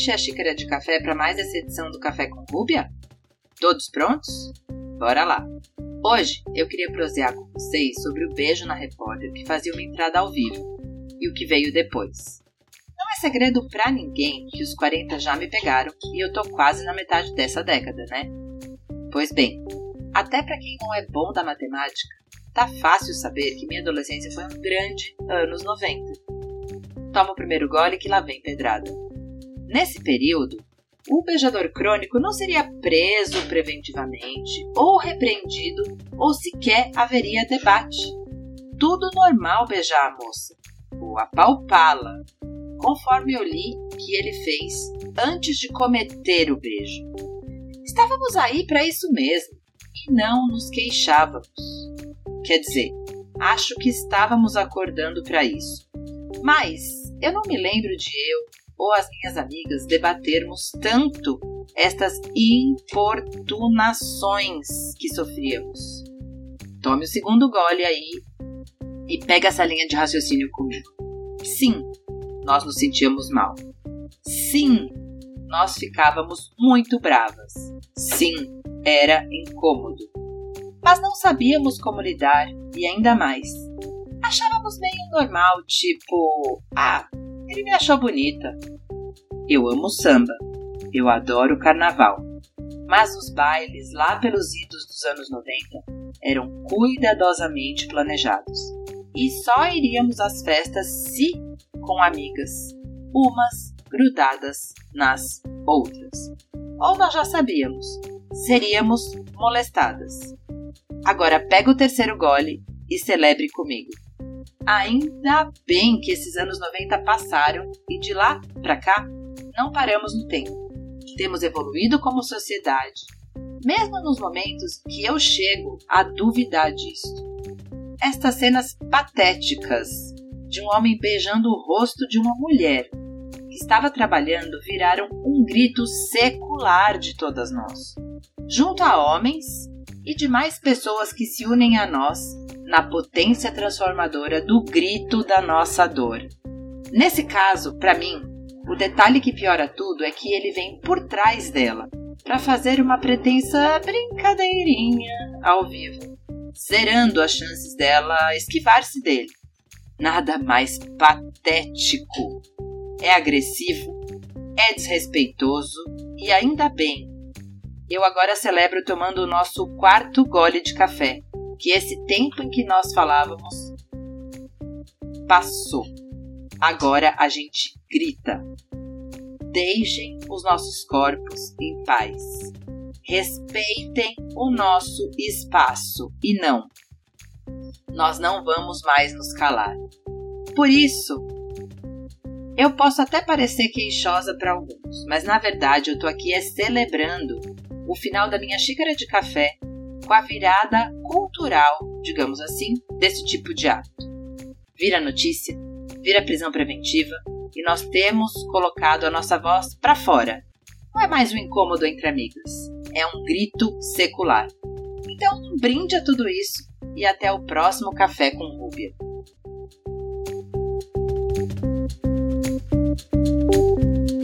encher a xícara de café para mais essa edição do Café com Rúbia? Todos prontos? Bora lá! Hoje eu queria prosear com vocês sobre o beijo na repórter que fazia uma entrada ao vivo e o que veio depois. Não é segredo para ninguém que os 40 já me pegaram e eu tô quase na metade dessa década, né? Pois bem, até para quem não é bom da matemática, tá fácil saber que minha adolescência foi um grande anos 90. Toma o primeiro gole que lá vem pedrada. Nesse período, o beijador crônico não seria preso preventivamente, ou repreendido, ou sequer haveria debate. Tudo normal beijar a moça, ou apalpá-la, conforme eu li que ele fez antes de cometer o beijo. Estávamos aí para isso mesmo e não nos queixávamos. Quer dizer, acho que estávamos acordando para isso. Mas eu não me lembro de eu ou as minhas amigas debatermos tanto estas importunações que sofríamos. Tome o segundo gole aí e pega essa linha de raciocínio comigo. Sim, nós nos sentíamos mal. Sim, nós ficávamos muito bravas. Sim, era incômodo. Mas não sabíamos como lidar e ainda mais. Achávamos meio normal, tipo, ah, ele me achou bonita. Eu amo samba. Eu adoro carnaval. Mas os bailes lá pelos idos dos anos 90 eram cuidadosamente planejados. E só iríamos às festas se com amigas, umas grudadas nas outras. Ou nós já sabíamos, seríamos molestadas. Agora pega o terceiro gole e celebre comigo. Ainda bem que esses anos 90 passaram e de lá para cá não paramos no tempo. Temos evoluído como sociedade, mesmo nos momentos que eu chego a duvidar disso. Estas cenas patéticas de um homem beijando o rosto de uma mulher que estava trabalhando viraram um grito secular de todas nós, junto a homens e demais pessoas que se unem a nós na potência transformadora do grito da nossa dor. Nesse caso, para mim, o detalhe que piora tudo é que ele vem por trás dela para fazer uma pretensa brincadeirinha ao vivo, zerando as chances dela esquivar-se dele. Nada mais patético. É agressivo, é desrespeitoso e ainda bem. Eu agora celebro tomando o nosso quarto gole de café que esse tempo em que nós falávamos passou. Agora a gente grita. Deixem os nossos corpos em paz. Respeitem o nosso espaço e não. Nós não vamos mais nos calar. Por isso, eu posso até parecer queixosa para alguns, mas na verdade eu tô aqui é celebrando o final da minha xícara de café com a virada cultural, digamos assim, desse tipo de ato. Vira notícia, vira prisão preventiva e nós temos colocado a nossa voz para fora. Não é mais um incômodo entre amigas, é um grito secular. Então, um brinde a tudo isso e até o próximo Café com Rúbia.